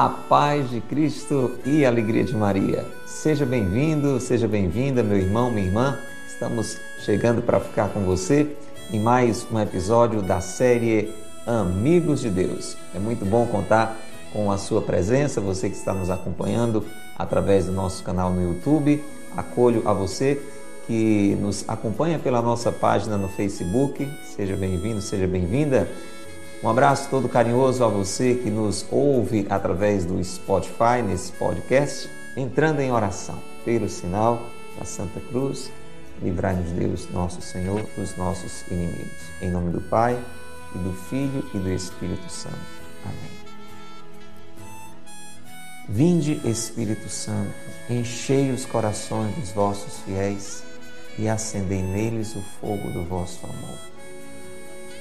A paz de Cristo e a alegria de Maria. Seja bem-vindo, seja bem-vinda, meu irmão, minha irmã. Estamos chegando para ficar com você em mais um episódio da série Amigos de Deus. É muito bom contar com a sua presença, você que está nos acompanhando através do nosso canal no YouTube. Acolho a você que nos acompanha pela nossa página no Facebook. Seja bem-vindo, seja bem-vinda. Um abraço todo carinhoso a você que nos ouve através do Spotify nesse podcast, entrando em oração pelo sinal da Santa Cruz. Livrai-nos Deus, nosso Senhor, dos nossos inimigos. Em nome do Pai, e do Filho e do Espírito Santo. Amém. Vinde, Espírito Santo, enchei os corações dos vossos fiéis e acendei neles o fogo do vosso amor.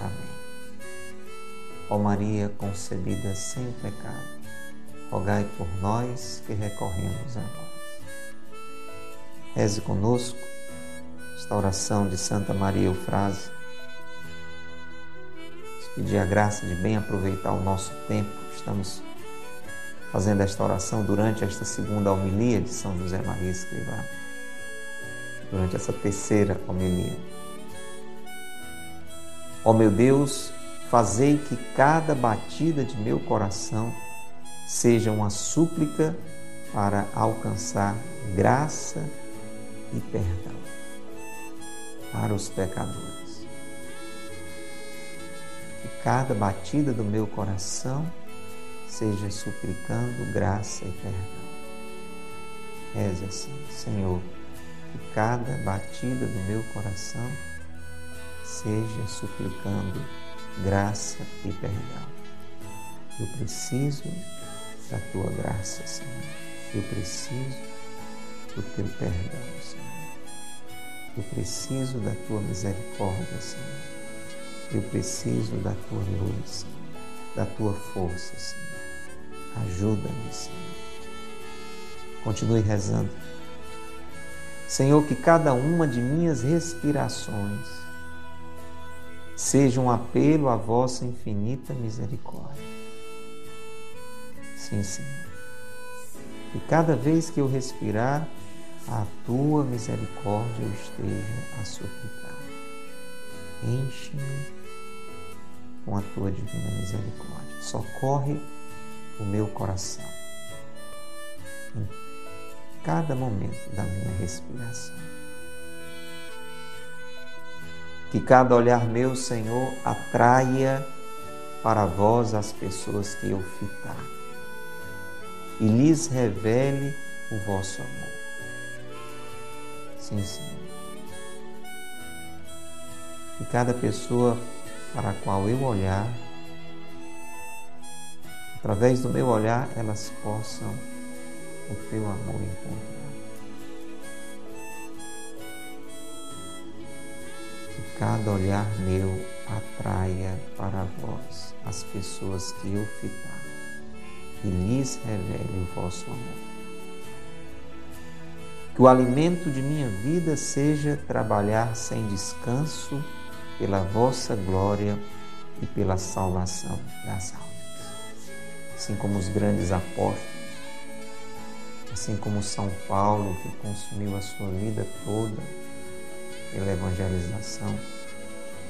Amém. Ó Maria concebida sem pecado, rogai por nós que recorremos a vós. Reze conosco esta oração de Santa Maria Eufrase. Pedir a graça de bem aproveitar o nosso tempo. Estamos fazendo esta oração durante esta segunda homilia de São José Maria Escrivá. Durante essa terceira homilia. Ó meu Deus, fazei que cada batida de meu coração seja uma súplica para alcançar graça e perdão para os pecadores. Que cada batida do meu coração seja suplicando graça e perdão. Reze assim, Senhor, que cada batida do meu coração seja suplicando graça e perdão. Eu preciso da tua graça, Senhor. Eu preciso do teu perdão, Senhor. Eu preciso da tua misericórdia, Senhor. Eu preciso da tua luz, da tua força, Senhor. Ajuda-me, Senhor. Continue rezando. Senhor, que cada uma de minhas respirações seja um apelo à vossa infinita misericórdia. Sim, Senhor. Que cada vez que eu respirar, a tua misericórdia eu esteja a suplicar. Enche-me com a tua divina misericórdia. Socorre o meu coração em cada momento da minha respiração. Que cada olhar meu, Senhor, atraia para vós as pessoas que eu fitar e lhes revele o vosso amor. Sim, Senhor. Que cada pessoa para a qual eu olhar, através do meu olhar, elas possam o teu amor encontrar. Cada olhar meu atraia para vós as pessoas que eu fitar e lhes revele o vosso amor. Que o alimento de minha vida seja trabalhar sem descanso pela vossa glória e pela salvação das almas. Assim como os grandes apóstolos, assim como São Paulo, que consumiu a sua vida toda pela evangelização.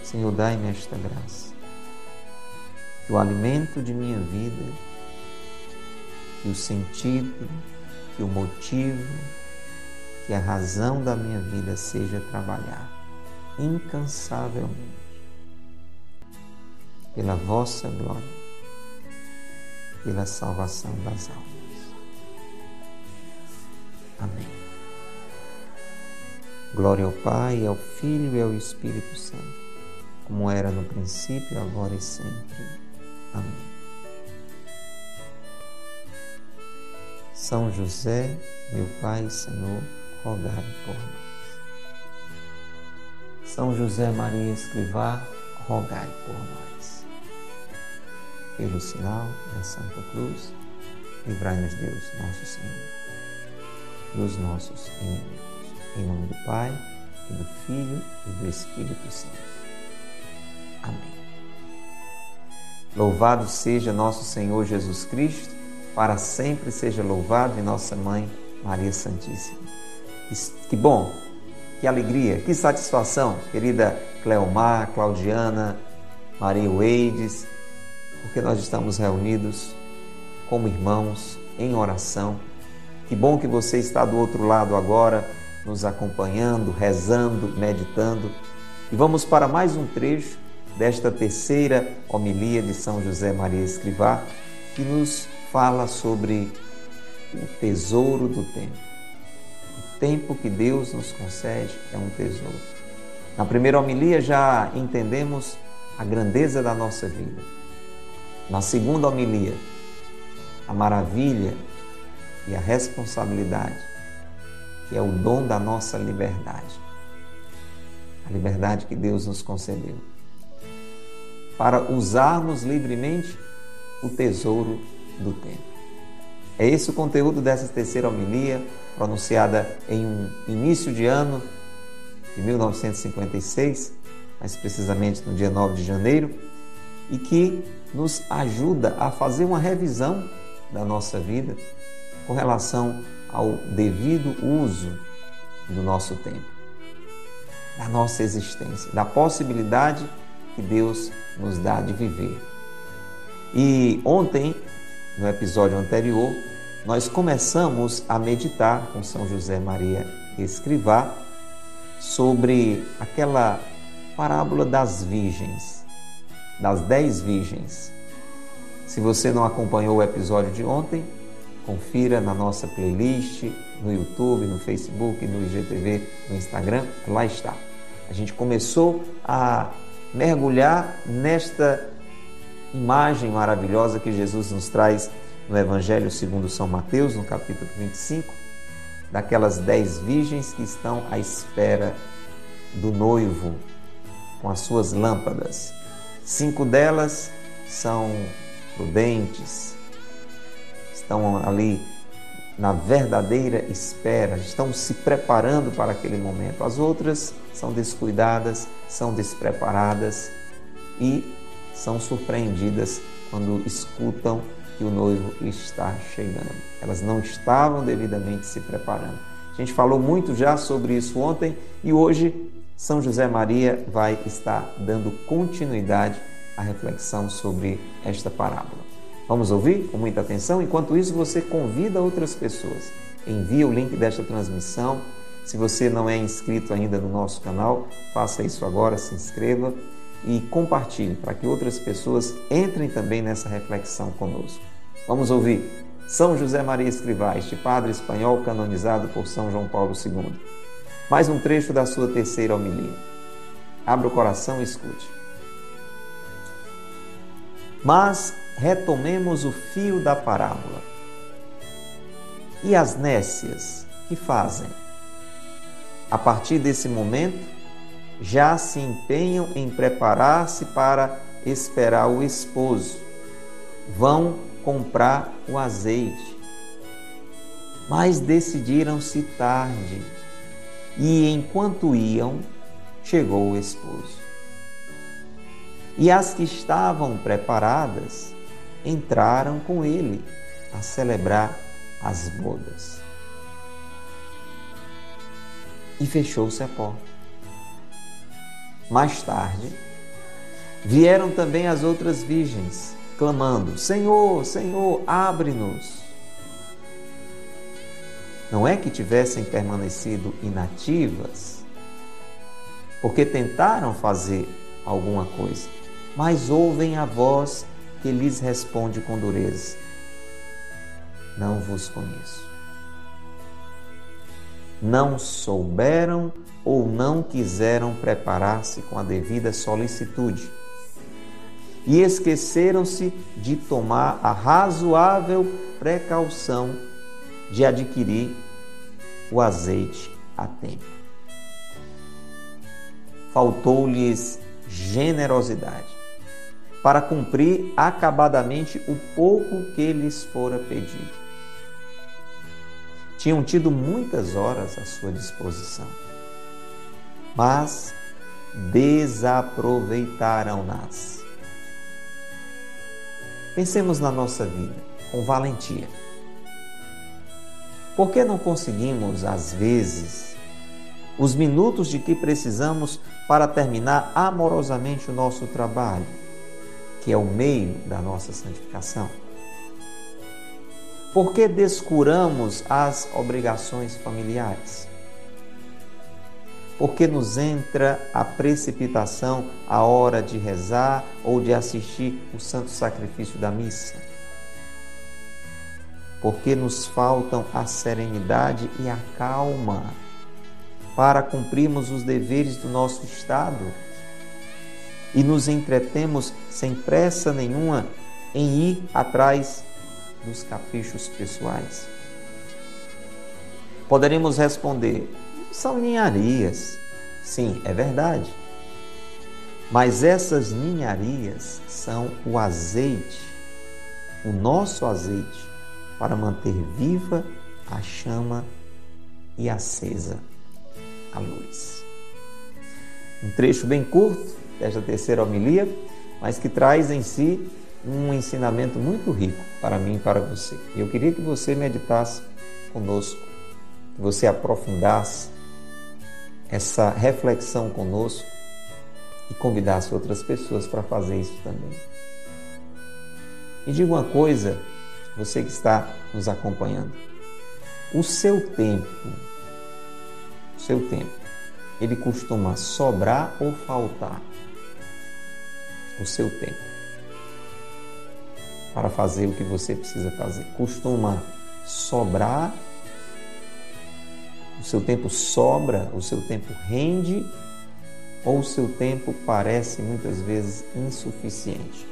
Senhor, dai-me esta graça. Que o alimento de minha vida, que o sentido, que o motivo, que a razão da minha vida seja trabalhar incansavelmente pela vossa glória, pela salvação das almas. Amém. Glória ao Pai, ao Filho e ao Espírito Santo, como era no princípio, agora e sempre. Amém. São José, meu Pai e Senhor, rogai por nós. São José Maria Escrivá, rogai por nós. Pelo sinal da Santa Cruz, livrai-nos Deus, nosso Senhor, dos nossos inimigos. Em nome do Pai, e do Filho e do Espírito Santo. Amém. Louvado seja nosso Senhor Jesus Cristo, para sempre seja louvado e nossa Mãe Maria Santíssima. Que bom, que alegria, que satisfação, querida Cleomar, Claudiana, Maria Weides, porque nós estamos reunidos como irmãos em oração. Que bom que você está do outro lado agora nos acompanhando, rezando, meditando. E vamos para mais um trecho desta terceira homilia de São José Maria Escrivá, que nos fala sobre o tesouro do tempo. O tempo que Deus nos concede é um tesouro. Na primeira homilia já entendemos a grandeza da nossa vida. Na segunda homilia, a maravilha e a responsabilidade que é o dom da nossa liberdade. A liberdade que Deus nos concedeu. Para usarmos livremente o tesouro do tempo. É esse o conteúdo dessa terceira homilia, pronunciada em um início de ano de 1956, mais precisamente no dia 9 de janeiro, e que nos ajuda a fazer uma revisão da nossa vida com relação ao devido uso do nosso tempo, da nossa existência, da possibilidade que Deus nos dá de viver. E ontem, no episódio anterior, nós começamos a meditar com São José Maria Escrivá sobre aquela parábola das virgens, das dez virgens. Se você não acompanhou o episódio de ontem, Confira na nossa playlist, no YouTube, no Facebook, no IGTV, no Instagram, lá está. A gente começou a mergulhar nesta imagem maravilhosa que Jesus nos traz no Evangelho segundo São Mateus, no capítulo 25, daquelas dez virgens que estão à espera do noivo com as suas lâmpadas. Cinco delas são prudentes, estão ali na verdadeira espera, estão se preparando para aquele momento. As outras são descuidadas, são despreparadas e são surpreendidas quando escutam que o noivo está chegando. Elas não estavam devidamente se preparando. A gente falou muito já sobre isso ontem e hoje São José Maria vai estar dando continuidade à reflexão sobre esta parábola. Vamos ouvir com muita atenção? Enquanto isso, você convida outras pessoas. Envia o link desta transmissão. Se você não é inscrito ainda no nosso canal, faça isso agora, se inscreva e compartilhe para que outras pessoas entrem também nessa reflexão conosco. Vamos ouvir São José Maria Escrivá, este padre espanhol canonizado por São João Paulo II. Mais um trecho da sua terceira homilia. Abra o coração e escute. Mas retomemos o fio da parábola. E as nécias, que fazem? A partir desse momento, já se empenham em preparar-se para esperar o esposo. Vão comprar o azeite. Mas decidiram-se tarde, e enquanto iam, chegou o esposo. E as que estavam preparadas entraram com ele a celebrar as bodas. E fechou-se a porta. Mais tarde, vieram também as outras virgens, clamando: Senhor, Senhor, abre-nos. Não é que tivessem permanecido inativas, porque tentaram fazer alguma coisa, mas ouvem a voz que lhes responde com dureza: Não vos conheço. Não souberam ou não quiseram preparar-se com a devida solicitude e esqueceram-se de tomar a razoável precaução de adquirir o azeite a tempo. Faltou-lhes generosidade para cumprir acabadamente o pouco que lhes fora pedido. Tinham tido muitas horas à sua disposição, mas desaproveitaram-nas. Pensemos na nossa vida com valentia. Por que não conseguimos, às vezes, os minutos de que precisamos para terminar amorosamente o nosso trabalho, que é o meio da nossa santificação? Por que descuramos as obrigações familiares? Porque nos entra a precipitação a hora de rezar ou de assistir o santo sacrifício da missa? Porque nos faltam a serenidade e a calma para cumprirmos os deveres do nosso Estado e nos entretemos sem pressa nenhuma em ir atrás dos caprichos pessoais? Poderemos responder: são ninharias. Sim, é verdade. Mas essas ninharias são o azeite, o nosso azeite, para manter viva a chama e acesa a luz. Um trecho bem curto desta terceira homilia, mas que traz em si um ensinamento muito rico para mim e para você. E eu queria que você meditasse conosco, que você aprofundasse essa reflexão conosco e convidasse outras pessoas para fazer isso também. E diga uma coisa, você que está nos acompanhando. O seu tempo, o seu tempo, ele costuma sobrar ou faltar? O seu tempo para fazer o que você precisa fazer. Costuma sobrar, o seu tempo sobra, o seu tempo rende, ou o seu tempo parece muitas vezes insuficiente?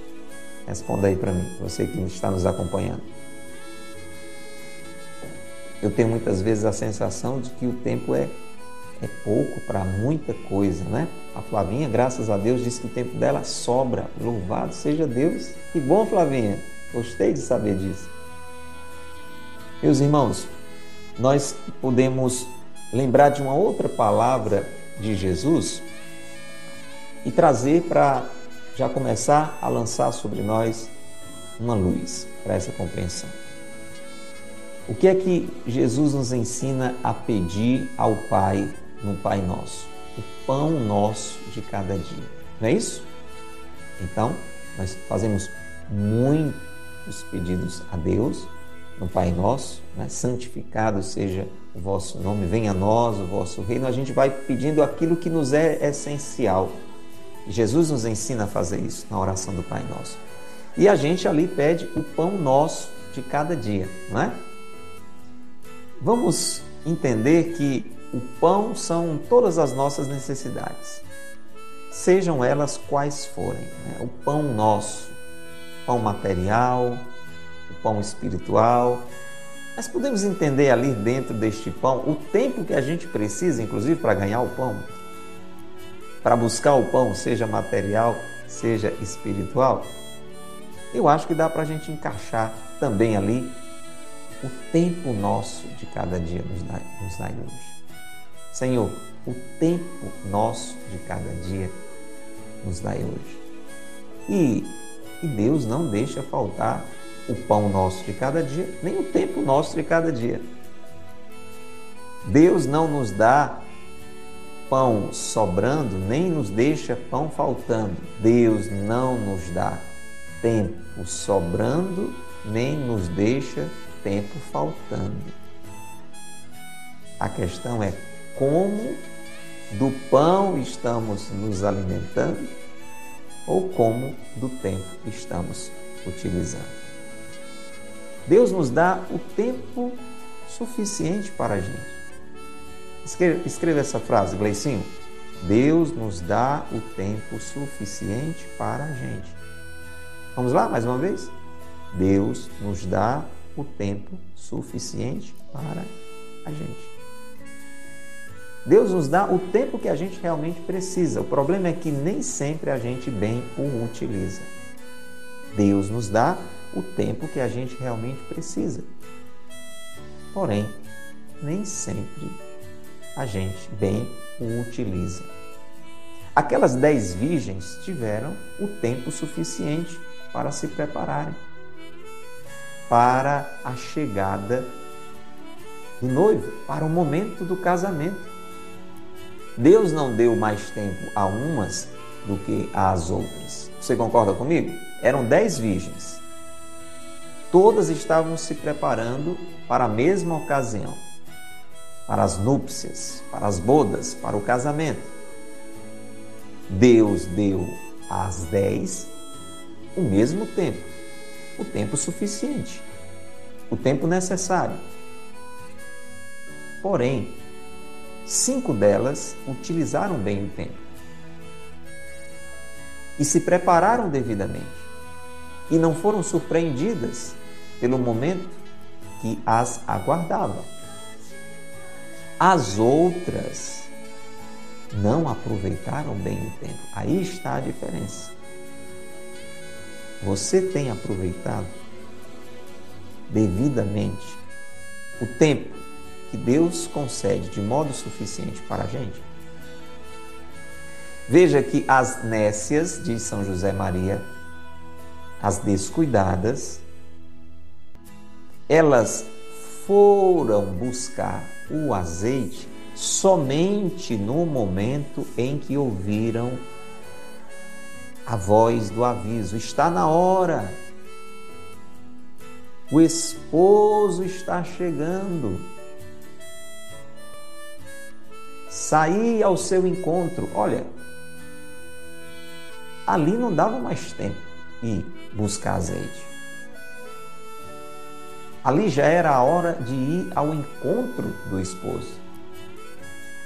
Responda aí para mim, você que está nos acompanhando. Eu tenho muitas vezes a sensação de que o tempo é, é pouco para muita coisa, né? A Flavinha, graças a Deus, disse que o tempo dela sobra. Louvado seja Deus. Que bom, Flavinha. Gostei de saber disso. Meus irmãos, nós podemos lembrar de uma outra palavra de Jesus e trazer para já começar a lançar sobre nós uma luz para essa compreensão. O que é que Jesus nos ensina a pedir ao Pai no Pai Nosso? O pão nosso de cada dia. Não é isso? Então, nós fazemos muito os pedidos a Deus, no Pai Nosso, né? santificado seja o vosso nome, venha a nós o vosso reino, a gente vai pedindo aquilo que nos é essencial. Jesus nos ensina a fazer isso na oração do Pai Nosso. E a gente ali pede o pão nosso de cada dia, não é? Vamos entender que o pão são todas as nossas necessidades, sejam elas quais forem. Né? O pão nosso, pão material, o pão espiritual. Mas podemos entender ali dentro deste pão o tempo que a gente precisa, inclusive, para ganhar o pão, para buscar o pão, seja material, seja espiritual. Eu acho que dá para a gente encaixar também ali o tempo nosso de cada dia nos dai, nos hoje. Senhor, o tempo nosso de cada dia nos dai hoje. E e Deus não deixa faltar o pão nosso de cada dia, nem o tempo nosso de cada dia. Deus não nos dá pão sobrando, nem nos deixa pão faltando. Deus não nos dá tempo sobrando, nem nos deixa tempo faltando. A questão é como do pão estamos nos alimentando ou como do tempo estamos utilizando. Deus nos dá o tempo suficiente para a gente. Escreva, escreva essa frase, Gleicinho. Deus nos dá o tempo suficiente para a gente. Vamos lá, mais uma vez? Deus nos dá o tempo suficiente para a gente. Deus nos dá o tempo que a gente realmente precisa. O problema é que nem sempre a gente bem o utiliza. Deus nos dá o tempo que a gente realmente precisa. Porém, nem sempre a gente bem o utiliza. Aquelas dez virgens tiveram o tempo suficiente para se prepararem para a chegada do noivo, para o momento do casamento. Deus não deu mais tempo a umas do que às outras. Você concorda comigo? Eram dez virgens. Todas estavam se preparando para a mesma ocasião, para as núpcias, para as bodas, para o casamento. Deus deu às dez o mesmo tempo, o tempo suficiente, o tempo necessário. Porém, cinco delas utilizaram bem o tempo e se prepararam devidamente e não foram surpreendidas pelo momento que as aguardava. As outras não aproveitaram bem o tempo. Aí está a diferença. Você tem aproveitado devidamente o tempo que Deus concede de modo suficiente para a gente? Veja que as nécias de São José Maria, as descuidadas, elas foram buscar o azeite somente no momento em que ouviram a voz do aviso: está na hora, o esposo está chegando. Sair ao seu encontro. Olha, ali não dava mais tempo ir buscar azeite. Ali já era a hora de ir ao encontro do esposo,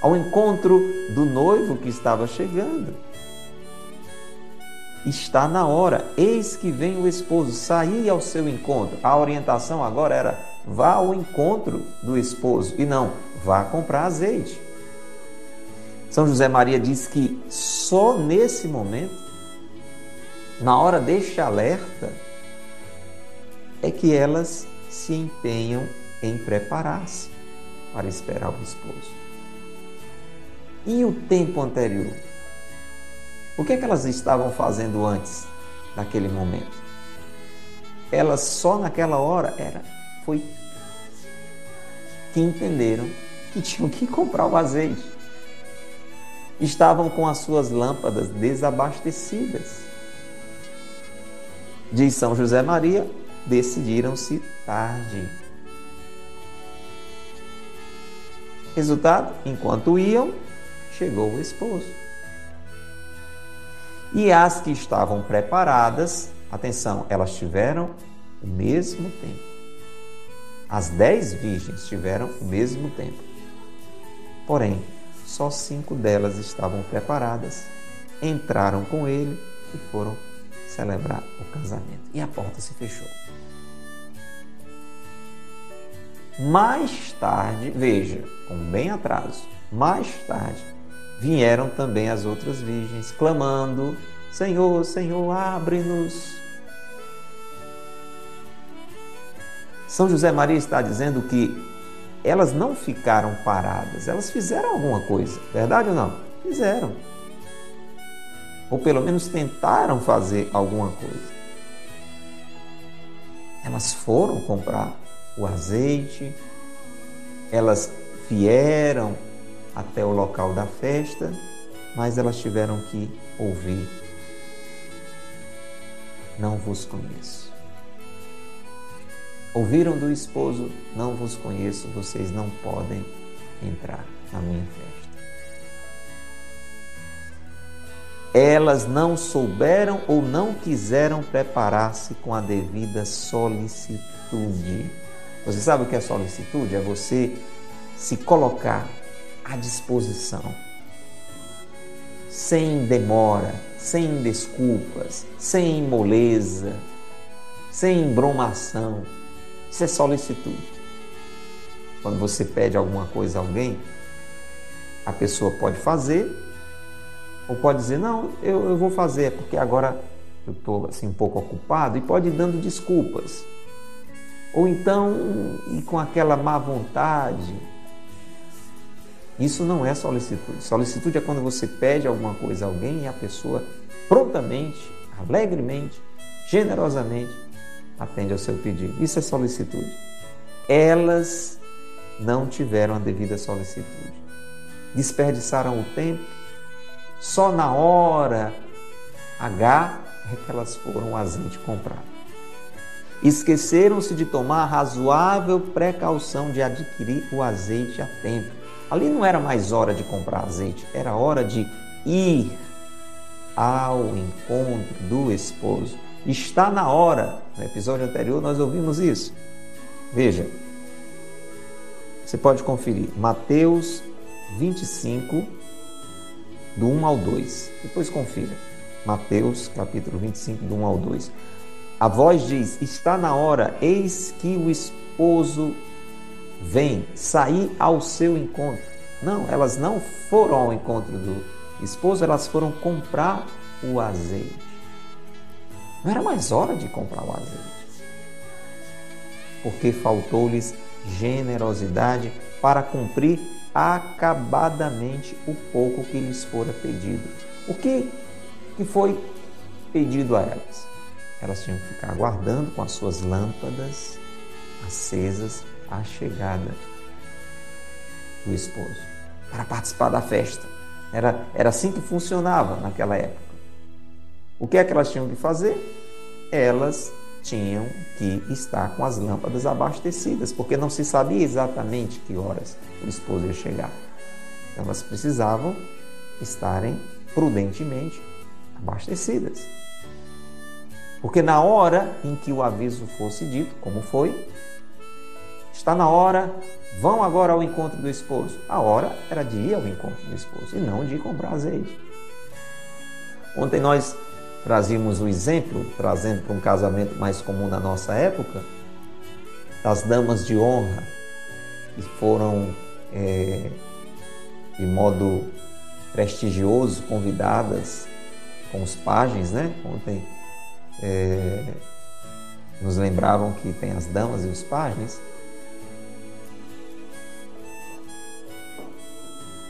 ao encontro do noivo que estava chegando. Está na hora, eis que vem o esposo, sair ao seu encontro. A orientação agora era vá ao encontro do esposo e não vá comprar azeite. São José Maria diz que só nesse momento, na hora deste alerta, é que elas se empenham em preparar-se para esperar o esposo. E o tempo anterior? O que é que elas estavam fazendo antes daquele momento? Elas só naquela hora era foi que entenderam que tinham que comprar o azeite estavam com as suas lâmpadas desabastecidas. Diz São José Maria, decidiram-se tarde. Resultado: enquanto iam, chegou o esposo. E as que estavam preparadas, atenção, elas tiveram o mesmo tempo. As dez virgens tiveram o mesmo tempo. Porém, só cinco delas estavam preparadas, entraram com ele e foram celebrar o casamento. E a porta se fechou. Mais tarde, veja, com bem atraso, mais tarde vieram também as outras virgens, clamando: Senhor, Senhor, abre-nos. São José Maria está dizendo que elas não ficaram paradas, elas fizeram alguma coisa, verdade ou não? Fizeram. Ou pelo menos tentaram fazer alguma coisa. Elas foram comprar o azeite, elas vieram até o local da festa, mas elas tiveram que ouvir: Não vos conheço. Ouviram do esposo: Não vos conheço, vocês não podem entrar na minha festa. Elas não souberam ou não quiseram preparar-se com a devida solicitude. Você sabe o que é solicitude? É você se colocar à disposição, sem demora, sem desculpas, sem moleza, sem embromação Isso é solicitude. Quando você pede alguma coisa a alguém, a pessoa pode fazer, ou pode dizer, não, eu, eu vou fazer, porque agora eu estou assim, um pouco ocupado, e pode ir dando desculpas. Ou então, ir com aquela má vontade. Isso não é solicitude. Solicitude é quando você pede alguma coisa a alguém e a pessoa prontamente, alegremente, generosamente atende ao seu pedido. Isso é solicitude. Elas não tiveram a devida solicitude. Desperdiçaram o tempo, só na hora H é que elas foram azeite comprar. Esqueceram-se de tomar razoável precaução de adquirir o azeite a tempo. Ali não era mais hora de comprar azeite, era hora de ir ao encontro do esposo. Está na hora. No episódio anterior nós ouvimos isso. Veja, você pode conferir Mateus 25, do 1 ao 2. Depois confira. Mateus, capítulo 25, do 1 ao 2. A voz diz: Está na hora, eis que o esposo vem sair ao seu encontro. Não, elas não foram ao encontro do esposo, elas foram comprar o azeite. Não era mais hora de comprar o azeite. Porque faltou-lhes generosidade para cumprir acabadamente o pouco que lhes fora pedido. O que, que foi pedido a elas? Elas tinham que ficar aguardando com as suas lâmpadas acesas a chegada do esposo para participar da festa. Era, era assim que funcionava naquela época. O que é que elas tinham que fazer? Elas tinham que estar com as lâmpadas abastecidas, porque não se sabia exatamente que horas o esposo ia chegar. Então elas precisavam estarem prudentemente abastecidas. Porque na hora em que o aviso fosse dito, como foi, está na hora, vão agora ao encontro do esposo. A hora era de ir ao encontro do esposo e não de comprar azeite. Ontem nós trazíamos o exemplo, trazendo para um casamento mais comum na nossa época, das damas de honra, que foram, é, de modo prestigioso, convidadas com os pajens, né? Ontem é, nos lembravam que tem as damas e os pajens.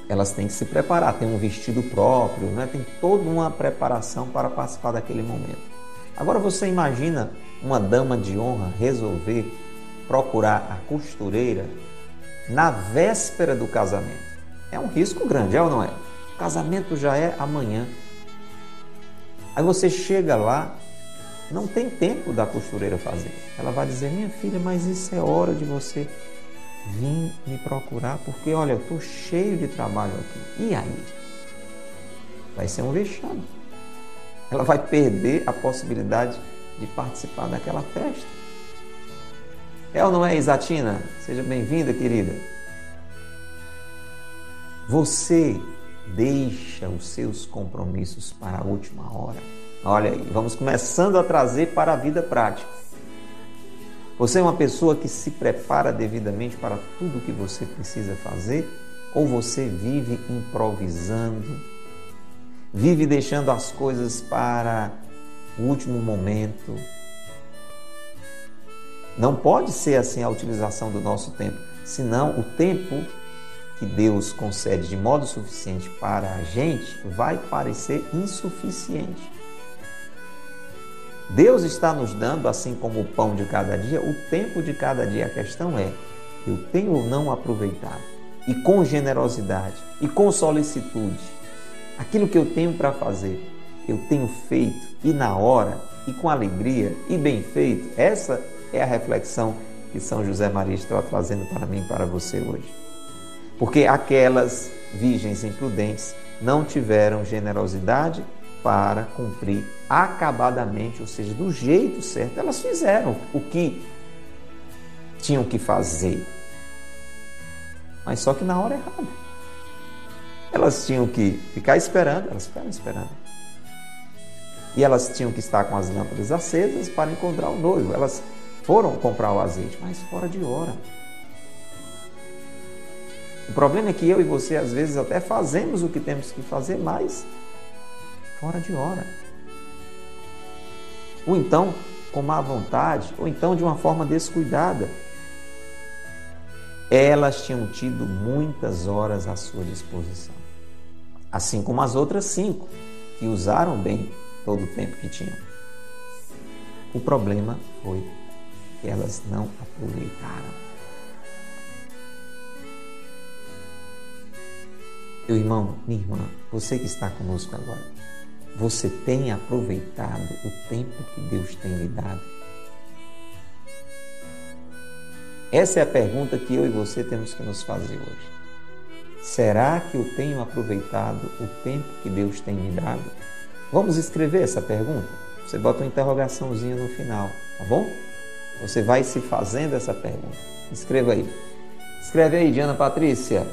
Elas têm que se preparar, tem um vestido próprio, né? tem toda uma preparação para participar daquele momento. Agora você imagina uma dama de honra resolver procurar a costureira na véspera do casamento. É um risco grande, é ou não é? O casamento já é amanhã. Aí você chega lá, não tem tempo da costureira fazer. Ela vai dizer: Minha filha, mas isso é hora de você vim me procurar porque, olha, eu estou cheio de trabalho aqui. E aí? Vai ser um vexame. Ela vai perder a possibilidade de participar daquela festa. É ou não é, Isatina? Seja bem-vinda, querida. Você deixa os seus compromissos para a última hora. Olha aí, vamos começando a trazer para a vida prática. Você é uma pessoa que se prepara devidamente para tudo o que você precisa fazer? Ou você vive improvisando? Vive deixando as coisas para o último momento? Não pode ser assim a utilização do nosso tempo, senão o tempo que Deus concede de modo suficiente para a gente vai parecer insuficiente. Deus está nos dando, assim como o pão de cada dia, o tempo de cada dia. A questão é: eu tenho ou não aproveitado? E com generosidade, e com solicitude, aquilo que eu tenho para fazer, eu tenho feito, e na hora, e com alegria, e bem feito. Essa é a reflexão que São José Maria está trazendo para mim e para você hoje. Porque aquelas virgens imprudentes não tiveram generosidade para cumprir acabadamente, ou seja, do jeito certo. Elas fizeram o que tinham que fazer, mas só que na hora errada. Elas tinham que ficar esperando, elas ficaram esperando. E elas tinham que estar com as lâmpadas acesas para encontrar o noivo. Elas foram comprar o azeite, mas fora de hora. O problema é que eu e você, às vezes, até fazemos o que temos que fazer, mas fora de hora. Ou então, com má vontade, ou então de uma forma descuidada. Elas tinham tido muitas horas à sua disposição, assim como as outras cinco, que usaram bem todo o tempo que tinham. O problema foi que elas não aproveitaram. Meu irmão, minha irmã, você que está conosco agora, você tem aproveitado o tempo que Deus tem lhe dado? Essa é a pergunta que eu e você temos que nos fazer hoje. Será que eu tenho aproveitado o tempo que Deus tem me dado? Vamos escrever essa pergunta? Você bota uma interrogaçãozinha no final, tá bom? Você vai se fazendo essa pergunta. Escreva aí. Escreve aí, Diana Patrícia.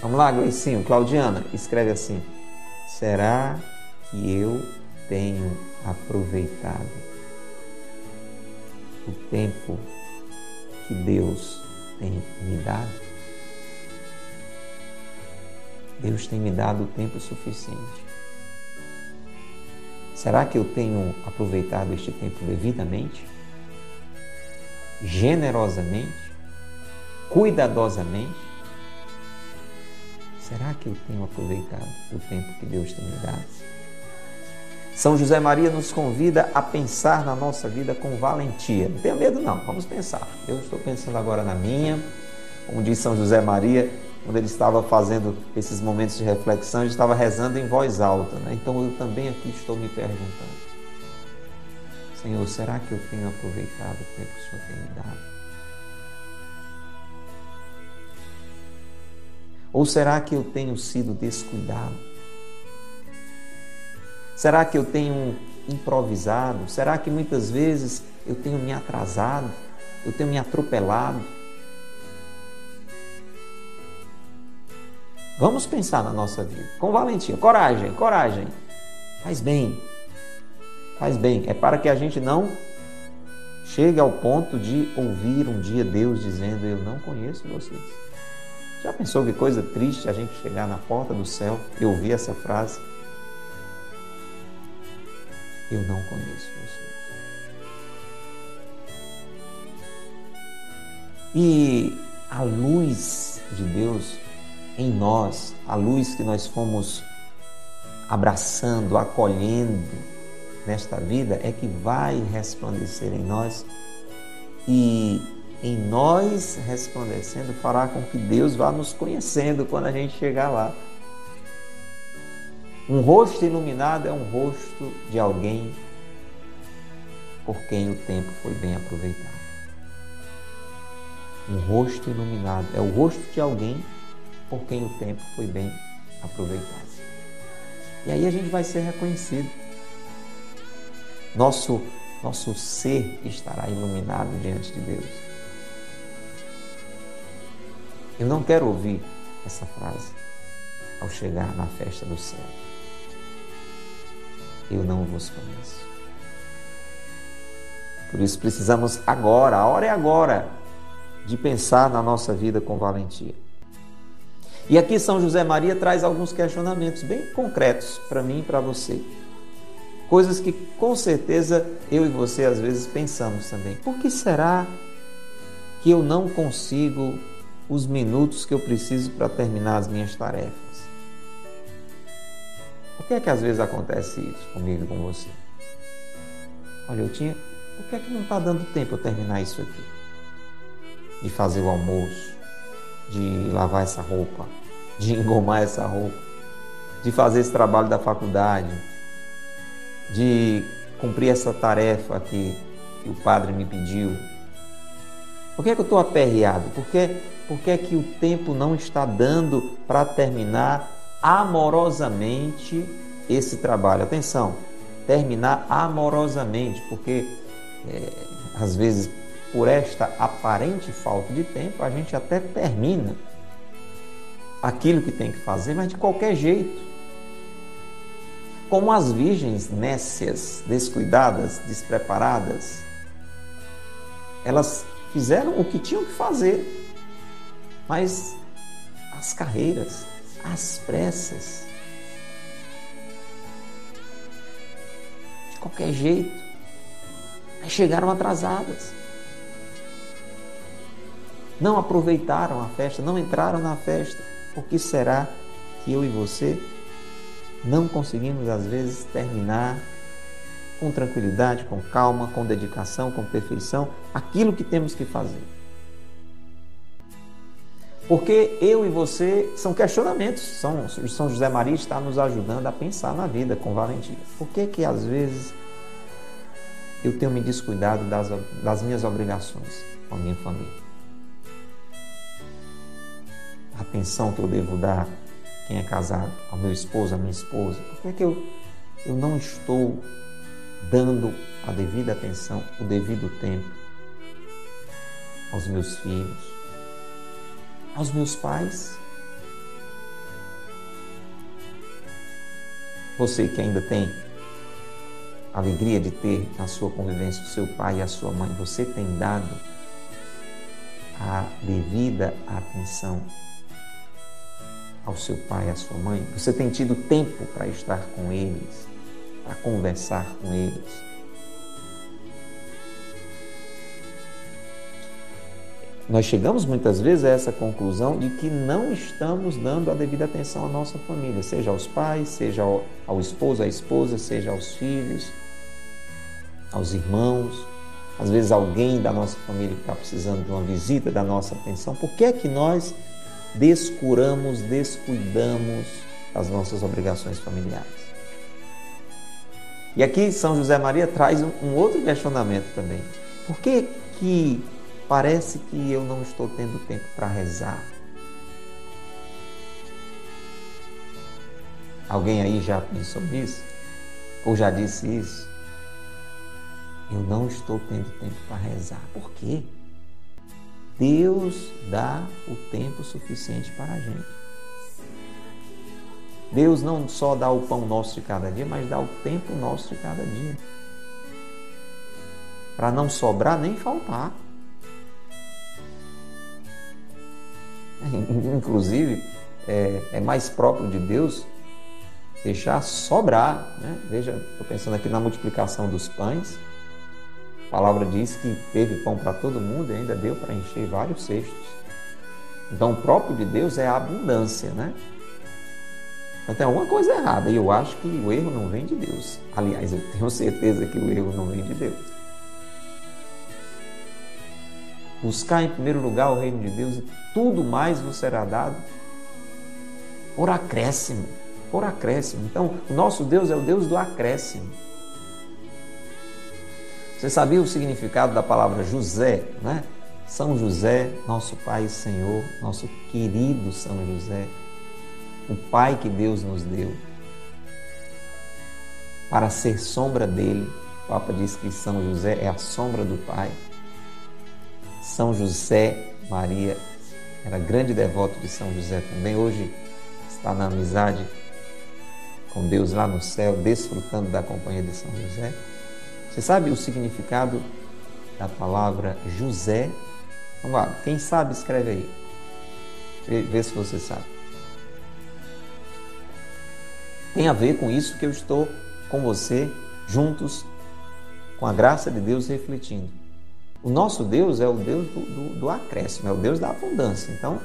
Vamos lá, Gleicinho. Claudiana, escreve assim. Será que eu tenho aproveitado o tempo que Deus tem me dado? Deus tem me dado o tempo suficiente. Será que eu tenho aproveitado este tempo devidamente? Generosamente? Cuidadosamente? Será que eu tenho aproveitado o tempo que Deus tem me dado? São José Maria nos convida a pensar na nossa vida com valentia. Não tenha medo, não, vamos pensar. Eu estou pensando agora na minha. Como diz São José Maria, quando ele estava fazendo esses momentos de reflexão, ele estava rezando em voz alta. Né? Então eu também aqui estou me perguntando: Senhor, será que eu tenho aproveitado o tempo que o Senhor tem me dado? Ou será que eu tenho sido descuidado? Será que eu tenho improvisado? Será que muitas vezes eu tenho me atrasado? Eu tenho me atropelado? Vamos pensar na nossa vida com valentia, coragem, coragem. Faz bem, faz bem. É para que a gente não chegue ao ponto de ouvir um dia Deus dizendo: Eu não conheço vocês. Já pensou que coisa triste a gente chegar na porta do céu e ouvir essa frase? Eu não conheço vocês. E a luz de Deus em nós, a luz que nós fomos abraçando, acolhendo nesta vida, é que vai resplandecer em nós e em nós resplandecendo fará com que Deus vá nos conhecendo quando a gente chegar lá. Um rosto iluminado é um rosto de alguém por quem o tempo foi bem aproveitado. Um rosto iluminado é o rosto de alguém por quem o tempo foi bem aproveitado. E aí a gente vai ser reconhecido. Nosso nosso ser estará iluminado diante de Deus. Eu não quero ouvir essa frase ao chegar na festa do céu. Eu não vos conheço. Por isso precisamos agora, a hora é agora, de pensar na nossa vida com valentia. E aqui São José Maria traz alguns questionamentos bem concretos para mim e para você. Coisas que com certeza eu e você às vezes pensamos também. Por que será que eu não consigo os minutos que eu preciso para terminar as minhas tarefas. Por que é que às vezes acontece isso comigo e com você? Olha, eu tinha. Por que é que não está dando tempo eu terminar isso aqui? De fazer o almoço, de lavar essa roupa, de engomar essa roupa, de fazer esse trabalho da faculdade, de cumprir essa tarefa que, que o padre me pediu. Por que, é que eu estou aperreado? Porque por que é que o tempo não está dando para terminar amorosamente esse trabalho? Atenção, terminar amorosamente, porque é, às vezes por esta aparente falta de tempo a gente até termina aquilo que tem que fazer, mas de qualquer jeito. Como as virgens nécias, descuidadas, despreparadas, Elas fizeram o que tinham que fazer, mas as carreiras, as pressas, de qualquer jeito, chegaram atrasadas. Não aproveitaram a festa, não entraram na festa. Por que será que eu e você não conseguimos, às vezes, terminar com tranquilidade, com calma, com dedicação, com perfeição, aquilo que temos que fazer. Porque eu e você são questionamentos. São, São José Maria está nos ajudando a pensar na vida com valentia. Por que que às vezes eu tenho me descuidado das, das minhas obrigações com a minha família? A atenção que eu devo dar quem é casado, ao meu esposo, à minha esposa. Por que, que eu, eu não estou dando a devida atenção, o devido tempo aos meus filhos, aos meus pais. Você que ainda tem a alegria de ter na sua convivência o seu pai e a sua mãe, você tem dado a devida atenção ao seu pai e à sua mãe? Você tem tido tempo para estar com eles? Para conversar com eles. Nós chegamos muitas vezes a essa conclusão de que não estamos dando a devida atenção à nossa família, seja aos pais, seja ao, ao esposo, à esposa, seja aos filhos, aos irmãos. Às vezes alguém da nossa família está precisando de uma visita da nossa atenção. Por que é que nós descuramos, descuidamos das nossas obrigações familiares? E aqui São José Maria traz um, um outro questionamento também. Por que, que parece que eu não estou tendo tempo para rezar? Alguém aí já pensou nisso? Ou já disse isso? Eu não estou tendo tempo para rezar. Por quê? Deus dá o tempo suficiente para a gente. Deus não só dá o pão nosso de cada dia, mas dá o tempo nosso de cada dia. Para não sobrar nem faltar. Inclusive, é, é, mais próprio de Deus deixar sobrar. Né? Veja, estou pensando aqui na multiplicação dos pães. A palavra diz que teve pão para todo mundo e ainda deu para encher vários cestos. Então, o próprio de Deus é a abundância, né? Então tem alguma coisa errada e eu acho que o erro não vem de Deus. Aliás, eu tenho certeza que o erro não vem de Deus. Buscar em primeiro lugar o reino de Deus e tudo mais vos será dado por acréscimo. Por acréscimo. Então, o nosso Deus é o Deus do acréscimo. Você sabia o significado da palavra José, né? São José, nosso Pai e Senhor, nosso querido São José o Pai que Deus nos deu, para ser sombra dele. O Papa diz que São José é a sombra do Pai. São José Maria era grande devoto de São José também. Hoje está na amizade com Deus lá no céu, desfrutando da companhia de São José. Você sabe o significado da palavra José? Vamos lá, quem sabe escreve aí. Vê, vê se você sabe tem a ver com isso que eu estou com você juntos, com a graça de Deus refletindo. O nosso Deus é o Deus do, do, do acréscimo, é o Deus da abundância. Então,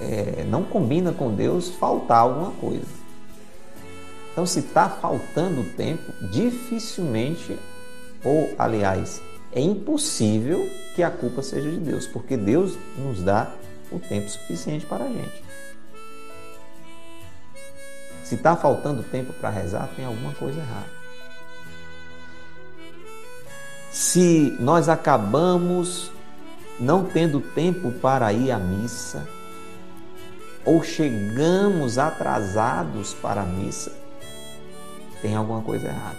é, não combina com Deus faltar alguma coisa. Então, se está faltando tempo, dificilmente, ou aliás, é impossível que a culpa seja de Deus, porque Deus nos dá o tempo suficiente para a gente. Se está faltando tempo para rezar, tem alguma coisa errada. Se nós acabamos não tendo tempo para ir à missa, ou chegamos atrasados para a missa, tem alguma coisa errada.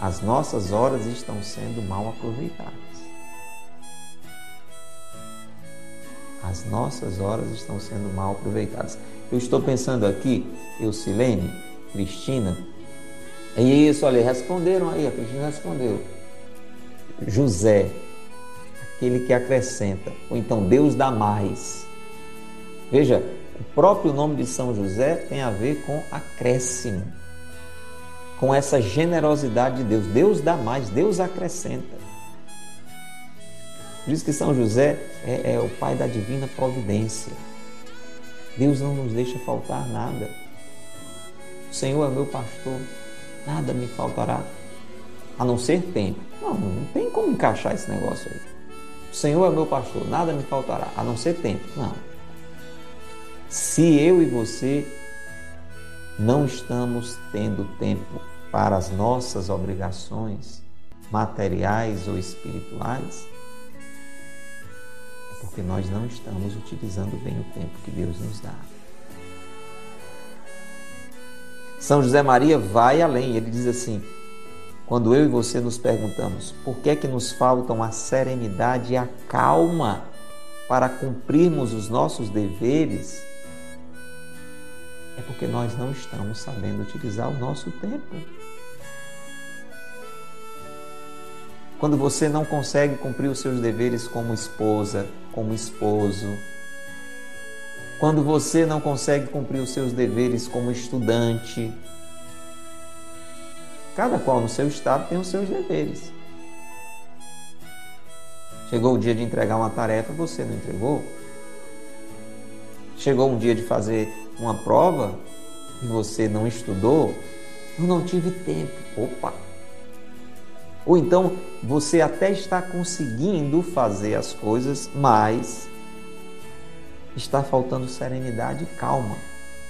As nossas horas estão sendo mal aproveitadas. As nossas horas estão sendo mal aproveitadas. Eu estou pensando aqui, Eucilene, Cristina, é isso, olha, responderam aí, a Cristina respondeu. José, aquele que acrescenta, ou então Deus dá mais. Veja, o próprio nome de São José tem a ver com acréscimo, com essa generosidade de Deus. Deus dá mais, Deus acrescenta. Por isso que São José é, é o pai da divina providência. Deus não nos deixa faltar nada. O Senhor é meu pastor, nada me faltará, a não ser tempo. Não, não tem como encaixar esse negócio aí. O Senhor é meu pastor, nada me faltará, a não ser tempo. Não. Se eu e você não estamos tendo tempo para as nossas obrigações materiais ou espirituais, porque nós não estamos utilizando bem o tempo que Deus nos dá. São José Maria vai além, ele diz assim: quando eu e você nos perguntamos por que é que nos faltam a serenidade e a calma para cumprirmos os nossos deveres, é porque nós não estamos sabendo utilizar o nosso tempo. Quando você não consegue cumprir os seus deveres como esposa, como esposo, quando você não consegue cumprir os seus deveres como estudante. Cada qual no seu estado tem os seus deveres. Chegou o dia de entregar uma tarefa, você não entregou. Chegou um dia de fazer uma prova e você não estudou. Eu não tive tempo. Opa! Ou então você até está conseguindo fazer as coisas, mas está faltando serenidade e calma.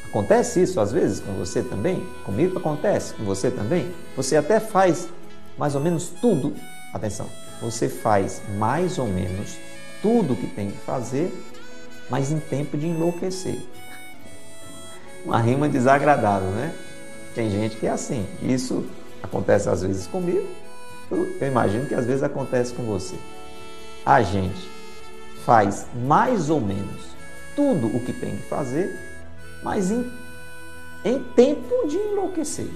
Acontece isso às vezes com você também? Comigo acontece, com você também? Você até faz mais ou menos tudo. Atenção, você faz mais ou menos tudo o que tem que fazer, mas em tempo de enlouquecer. Uma rima desagradável, né? Tem gente que é assim. Isso acontece às vezes comigo, eu imagino que às vezes acontece com você. A gente faz mais ou menos tudo o que tem que fazer, mas em, em tempo de enlouquecer.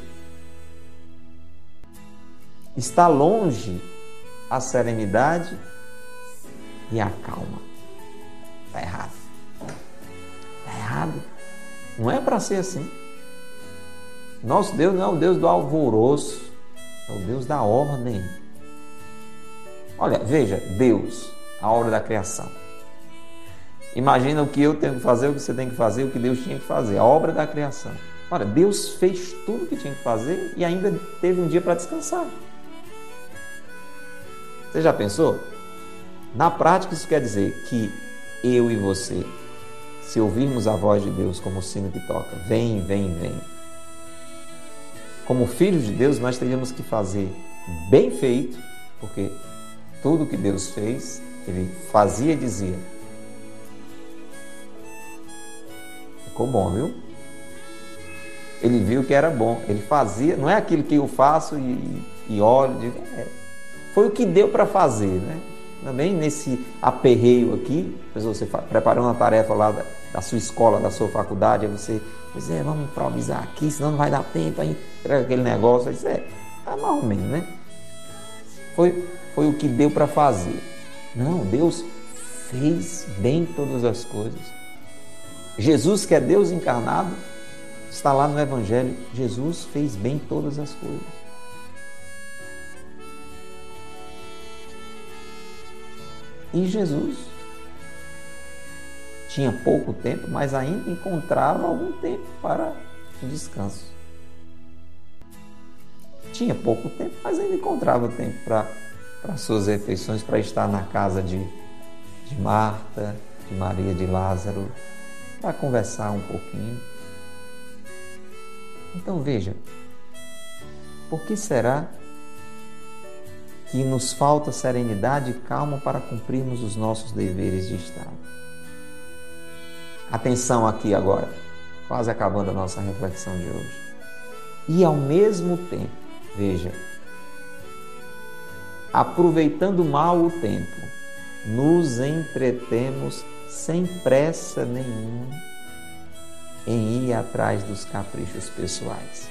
Está longe a serenidade e a calma. Está errado. Está errado. Não é para ser assim. Nosso Deus não é o Deus do alvoroço, é o Deus da ordem. Olha, veja, Deus, a obra da criação. Imagina o que eu tenho que fazer, o que você tem que fazer, o que Deus tinha que fazer, a obra da criação. Olha, Deus fez tudo o que tinha que fazer e ainda teve um dia para descansar. Você já pensou? Na prática, isso quer dizer que eu e você, se ouvirmos a voz de Deus como o sino que toca, vem, vem, vem. Como filhos de Deus, nós teríamos que fazer bem feito, porque tudo que Deus fez, Ele fazia e dizia, Ficou bom, viu? Ele viu que era bom. Ele fazia, não é aquilo que eu faço e, e olho. Digo, é. Foi o que deu para fazer, né? Também nesse aperreio aqui, você preparou uma tarefa lá da, sua escola, da sua faculdade, aí você, pois é, vamos improvisar aqui, senão não vai dar tempo, aí entrega aquele negócio. Aí, é, tá mais ou menos, né? Foi, foi o que deu para fazer. Não, Deus fez bem todas as coisas. Jesus, que é Deus encarnado, está lá no Evangelho. Jesus fez bem todas as coisas. E Jesus tinha pouco tempo, mas ainda encontrava algum tempo para o descanso. Tinha pouco tempo, mas ainda encontrava tempo para, para suas refeições, para estar na casa de, de Marta, de Maria, de Lázaro, para conversar um pouquinho. Então veja, por que será que nos falta serenidade e calma para cumprirmos os nossos deveres de Estado? Atenção aqui agora, quase acabando a nossa reflexão de hoje. E ao mesmo tempo, veja, aproveitando mal o tempo, nos entretemos sem pressa nenhuma em ir atrás dos caprichos pessoais.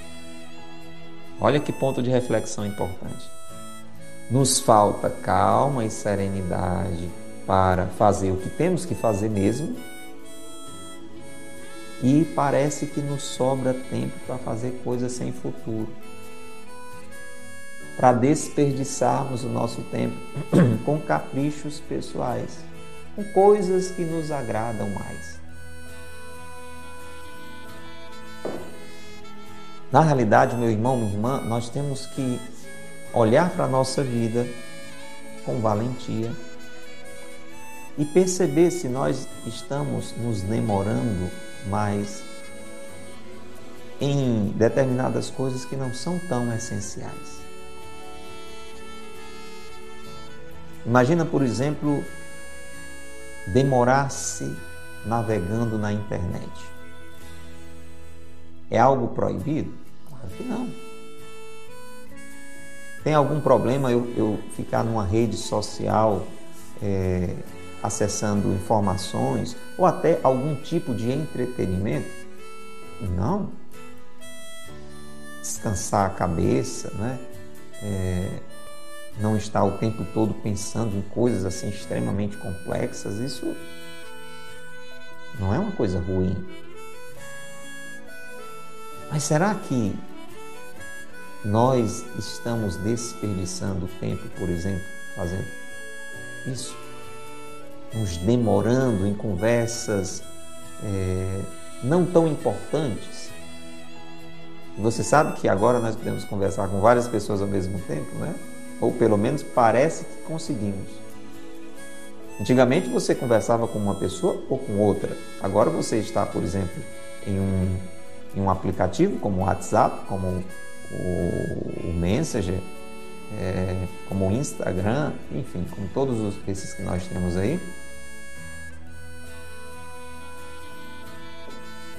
Olha que ponto de reflexão importante. nos falta calma e serenidade para fazer o que temos que fazer mesmo, e parece que nos sobra tempo para fazer coisas sem futuro. Para desperdiçarmos o nosso tempo com caprichos pessoais, com coisas que nos agradam mais. Na realidade, meu irmão, minha irmã, nós temos que olhar para a nossa vida com valentia e perceber se nós estamos nos demorando mais em determinadas coisas que não são tão essenciais. Imagina, por exemplo, demorar-se navegando na internet. É algo proibido? Claro que não. Tem algum problema eu, eu ficar numa rede social é, acessando informações ou até algum tipo de entretenimento? Não. Descansar a cabeça, né? É, não estar o tempo todo pensando em coisas assim extremamente complexas, isso não é uma coisa ruim. Mas será que nós estamos desperdiçando tempo, por exemplo, fazendo isso? Nos demorando em conversas é, não tão importantes. Você sabe que agora nós podemos conversar com várias pessoas ao mesmo tempo, né? Ou pelo menos parece que conseguimos. Antigamente você conversava com uma pessoa ou com outra. Agora você está, por exemplo, em um, em um aplicativo como o WhatsApp, como o, o Messenger, é, como o Instagram, enfim, com todos os, esses que nós temos aí.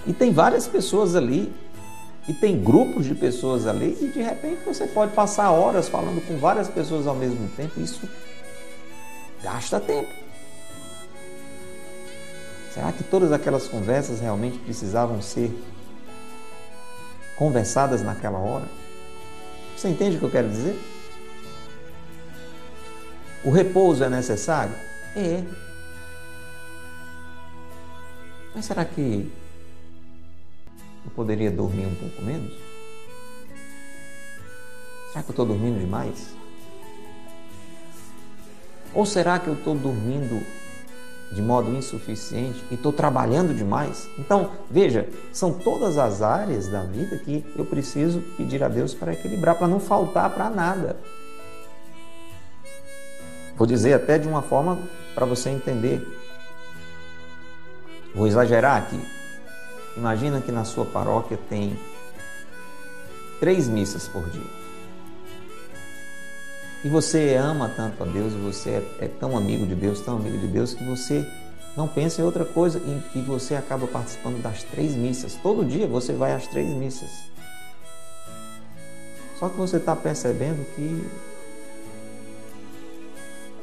E tem várias pessoas ali, e tem grupos de pessoas ali, e de repente você pode passar horas falando com várias pessoas ao mesmo tempo. Isso gasta tempo. Será que todas aquelas conversas realmente precisavam ser conversadas naquela hora? Você entende o que eu quero dizer? O repouso é necessário? É. Mas será que poderia dormir um pouco menos? Será que eu estou dormindo demais? Ou será que eu estou dormindo de modo insuficiente e estou trabalhando demais? Então, veja, são todas as áreas da vida que eu preciso pedir a Deus para equilibrar, para não faltar para nada. Vou dizer até de uma forma para você entender. Vou exagerar aqui. Imagina que na sua paróquia tem três missas por dia. E você ama tanto a Deus, você é, é, tão amigo de Deus, tão amigo de Deus, que você não pensa em outra coisa e, e você acaba participando das três missas. Todo dia você vai às três missas. Só que você está percebendo que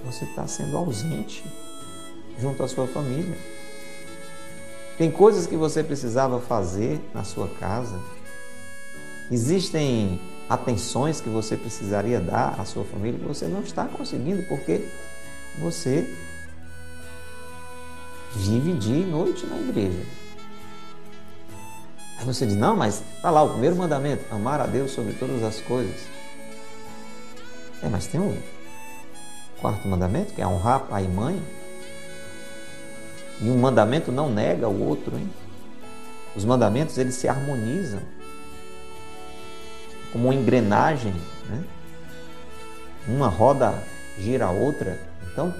você está sendo ausente junto à sua família. Tem coisas que você precisava fazer na sua casa. Existem atenções que você precisaria dar à sua família que você não está conseguindo porque você vive dia e noite na igreja. Aí você diz: não, mas está lá o primeiro mandamento: amar a Deus sobre todas as coisas. É, mas tem um quarto mandamento que é honrar pai e mãe. E um mandamento não nega o outro, hein? Os mandamentos eles se harmonizam como uma engrenagem, né? Uma roda gira a outra. Então,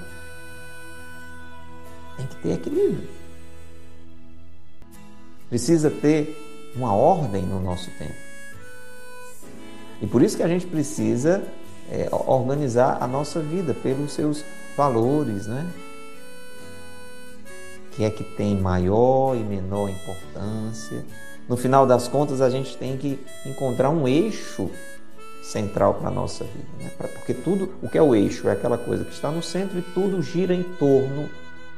tem que ter equilíbrio. Precisa ter uma ordem no nosso tempo. E por isso que a gente precisa é, organizar a nossa vida pelos seus valores, né? Que é que tem maior e menor importância. No final das contas, a gente tem que encontrar um eixo central para a nossa vida. Né? Porque tudo, o que é o eixo? É aquela coisa que está no centro e tudo gira em torno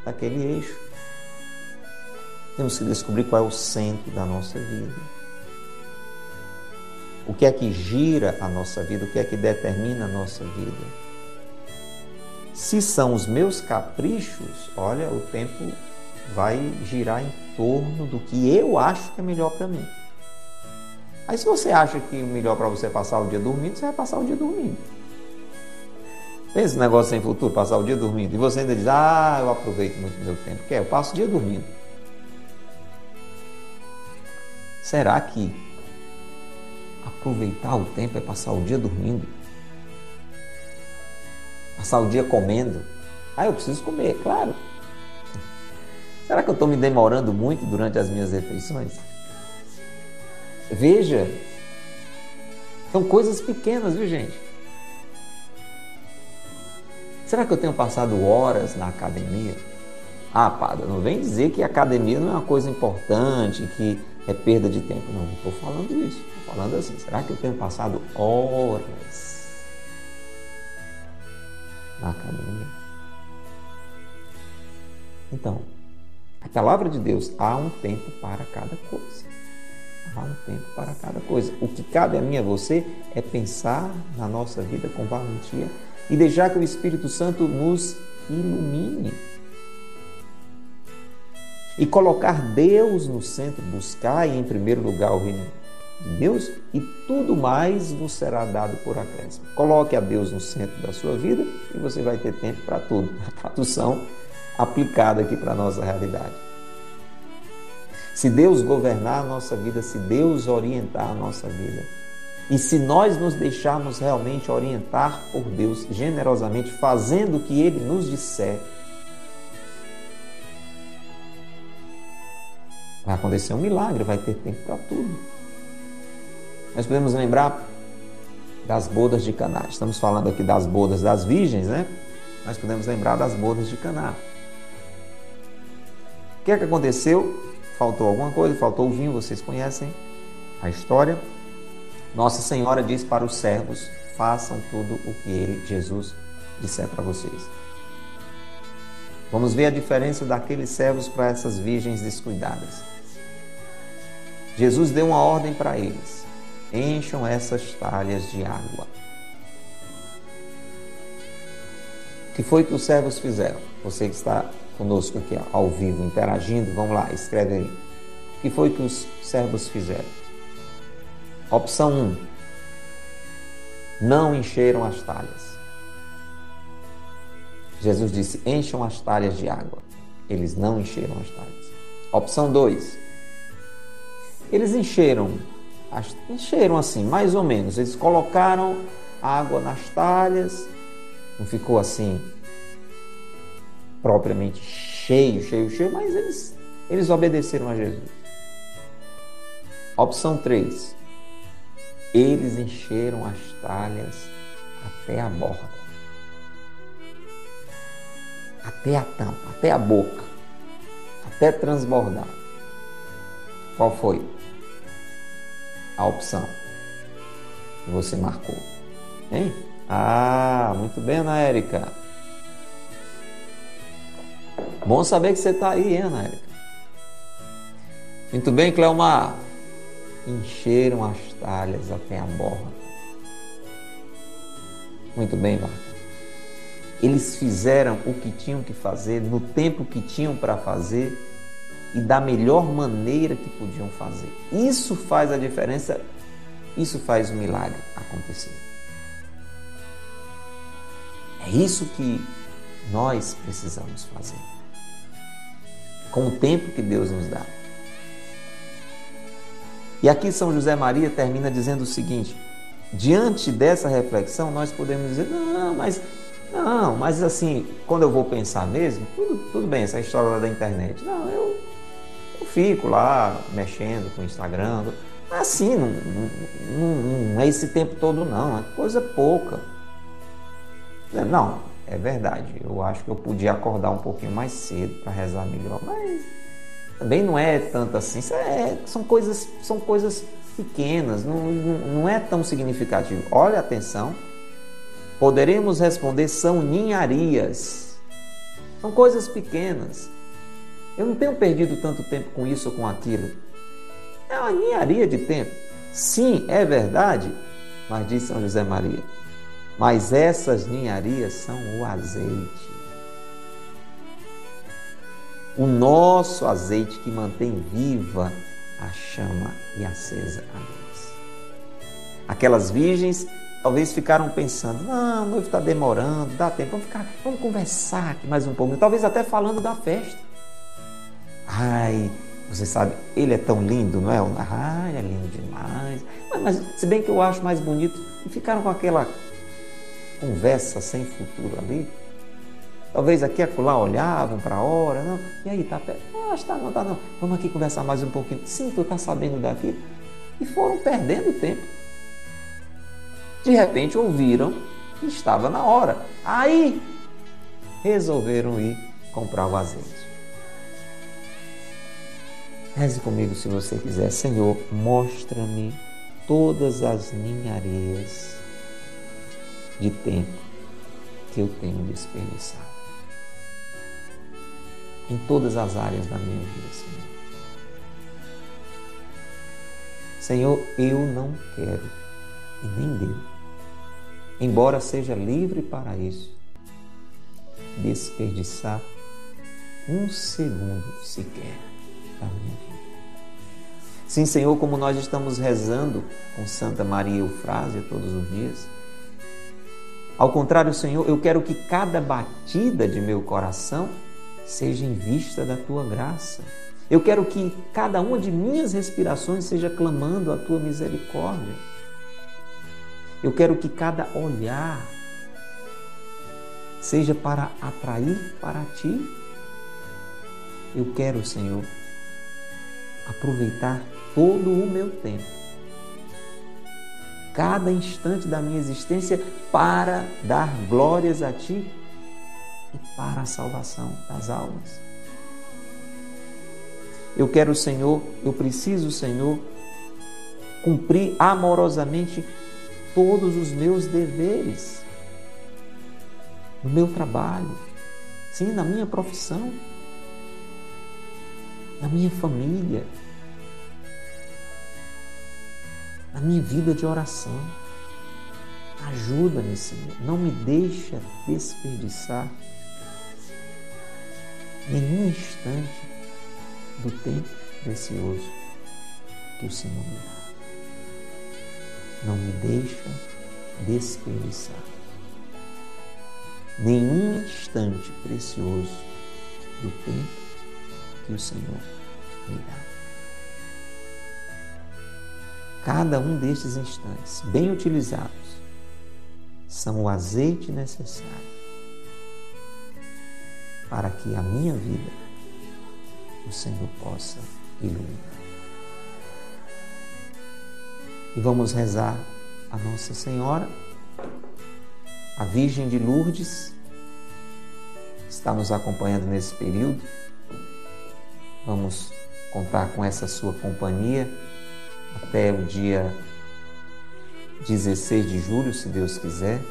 daquele eixo. Temos que descobrir qual é o centro da nossa vida. O que é que gira a nossa vida? O que é que determina a nossa vida? Se são os meus caprichos, olha, o tempo vai girar em torno do que eu acho que é melhor para mim. Aí se você acha que o melhor para você é passar o dia dormindo, você vai passar o dia dormindo. Pensa esse negócio sem futuro, passar o dia dormindo. E você ainda diz, ah, eu aproveito muito meu tempo. Quer? Eu passo o dia dormindo. Será que aproveitar o tempo é passar o dia dormindo? Passar o dia comendo? Ah, eu preciso comer, claro. Será que eu estou me demorando muito durante as minhas refeições? Veja, são coisas pequenas, viu gente? Será que eu tenho passado horas na academia? Ah, Pada, não vem dizer que academia não é uma coisa importante, que é perda de tempo. Não, não estou falando isso. Estou falando assim, será que eu tenho passado horas na academia? Então, a palavra de Deus, há um tempo para cada coisa. Há um tempo para cada coisa. O que cabe a mim e a você é pensar na nossa vida com valentia e deixar que o Espírito Santo nos ilumine. E colocar Deus no centro, buscar em primeiro lugar o reino de Deus e tudo mais vos será dado por acréscimo. Coloque a Deus no centro da sua vida e você vai ter tempo para tudo. A tradução aplicada aqui para a nossa realidade. Se Deus governar a nossa vida, se Deus orientar a nossa vida, e se nós nos deixarmos realmente orientar por Deus generosamente, fazendo o que Ele nos disser, vai acontecer um milagre, vai ter tempo para tudo. Nós podemos lembrar das bodas de Caná. Estamos falando aqui das bodas das virgens, né? Nós podemos lembrar das bodas de Caná. Que é que aconteceu? Faltou alguma coisa, faltou o vinho, vocês conhecem a história. Nossa Senhora diz para os servos: façam tudo o que ele, Jesus, disser para vocês. Vamos ver a diferença daqueles servos para essas virgens descuidadas. Jesus deu uma ordem para eles: encham essas talhas de água. O que foi que os servos fizeram? Você que está conosco aqui ao vivo, interagindo, vamos lá, escreve aí. O que foi que os servos fizeram? Opção 1. Não encheram as talhas. Jesus disse: encham as talhas de água. Eles não encheram as talhas. Opção 2. Eles encheram, encheram assim, mais ou menos. Eles colocaram água nas talhas, não ficou assim propriamente cheio, cheio, cheio, mas eles, eles obedeceram a Jesus. Opção 3. Eles encheram as talhas até a borda, até a tampa, até a boca, até transbordar. Qual foi a opção que você marcou? Hein? Ah, muito bem, Ana Érica. Bom saber que você está aí, hein, Érica? Muito bem, Cleomar. Encheram as talhas até a borda. Muito bem, Marta. Eles fizeram o que tinham que fazer, no tempo que tinham para fazer e da melhor maneira que podiam fazer. Isso faz a diferença, isso faz o milagre acontecer. É isso que nós precisamos fazer com o tempo que Deus nos dá. E aqui São José Maria termina dizendo o seguinte: diante dessa reflexão, nós podemos dizer, não, mas não, mas assim, quando eu vou pensar mesmo, tudo, tudo bem, essa história lá da internet. Não, eu, eu fico lá mexendo com o Instagram. Assim, não, não, não é esse tempo todo, não, é coisa pouca. Não, é verdade, eu acho que eu podia acordar um pouquinho mais cedo para rezar melhor, mas também não é tanto assim. É, são, coisas, são coisas pequenas, não, não, é tão significativo. Olha atenção, poderemos responder são ninharias, são coisas pequenas. Eu não tenho perdido tanto tempo com isso ou com aquilo. É uma ninharia de tempo. Sim, é verdade, mas diz São José Maria Mas essas ninharias são o azeite. O nosso azeite que mantém viva a chama e acesa a luz. Aquelas virgens talvez ficaram pensando: não, o noivo está demorando, dá tempo, vamos, ficar, vamos conversar aqui mais um pouco. Talvez até falando da festa. Ai, você sabe, ele é tão lindo, não é? Ai, é lindo demais. Mas, mas se bem que eu acho mais bonito, ficaram com aquela conversa sem futuro ali. Talvez aqui e acolá olhavam para a hora, não. E aí, tá perto? Ah, está, não, tá não. Vamos aqui conversar mais um pouquinho. Sim, tu está sabendo daqui. E foram perdendo tempo. De repente ouviram que estava na hora. Aí resolveram ir comprar o azeite. Reze comigo se você quiser. Senhor, mostra-me todas as ninharias de tempo que eu tenho desperdiçado em todas as áreas da minha vida, Senhor. Senhor, eu não quero e nem devo, embora seja livre para isso, desperdiçar um segundo sequer da minha vida. Sim, Senhor, como nós estamos rezando com Santa Maria Eufrásia todos os dias, ao contrário, Senhor, eu quero que cada batida de meu coração seja em vista da tua graça. Eu quero que cada uma de minhas respirações seja clamando a tua misericórdia. Eu quero que cada olhar seja para atrair para ti. Eu quero, Senhor, aproveitar todo o meu tempo, cada instante da minha existência para dar glórias a ti e para a salvação das almas. Eu quero, Senhor, eu preciso, Senhor, cumprir amorosamente todos os meus deveres no meu trabalho, sim, na minha profissão, na minha família, na minha vida de oração. Ajuda-me, Senhor. Não me deixa desperdiçar nenhum instante do tempo precioso que o Senhor me dá. Não me deixa desperdiçar nenhum instante precioso do tempo que o Senhor me dá. Cada um destes instantes, bem utilizados, são o azeite necessário para que a minha vida o Senhor possa iluminar. E vamos rezar a Nossa Senhora, a Virgem de Lourdes, está nos acompanhando nesse período. Vamos contar com essa sua companhia até o dia 16 de julho, se Deus quiser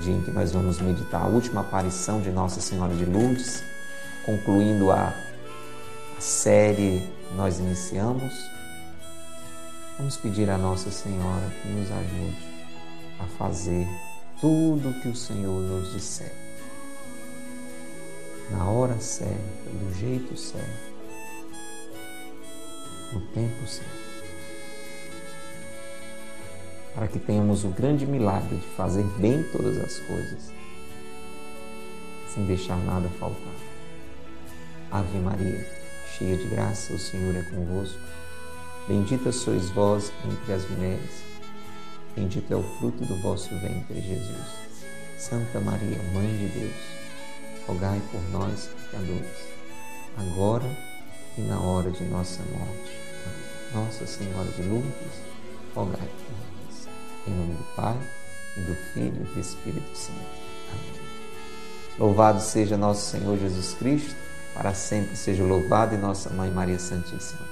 dia em que nós vamos meditar a última aparição de Nossa Senhora de Lourdes, concluindo a, série que nós iniciamos. Vamos pedir a Nossa Senhora que nos ajude a fazer tudo o que o Senhor nos disser. Na hora certa, do jeito certo, no tempo certo para que tenhamos o grande milagre de fazer bem todas as coisas, sem deixar nada faltar. Ave Maria, cheia de graça, o Senhor é convosco. Bendita sois vós entre as mulheres, bendito é o fruto do vosso ventre, Jesus. Santa Maria, Mãe de Deus, rogai por nós, pecadores, agora e na hora de nossa morte. Nossa Senhora de Lourdes, rogai por nós. Em nome do Pai, e do Filho e do Espírito Santo. Amém. Louvado seja nosso Senhor Jesus Cristo, para sempre seja louvado e nossa Mãe Maria Santíssima.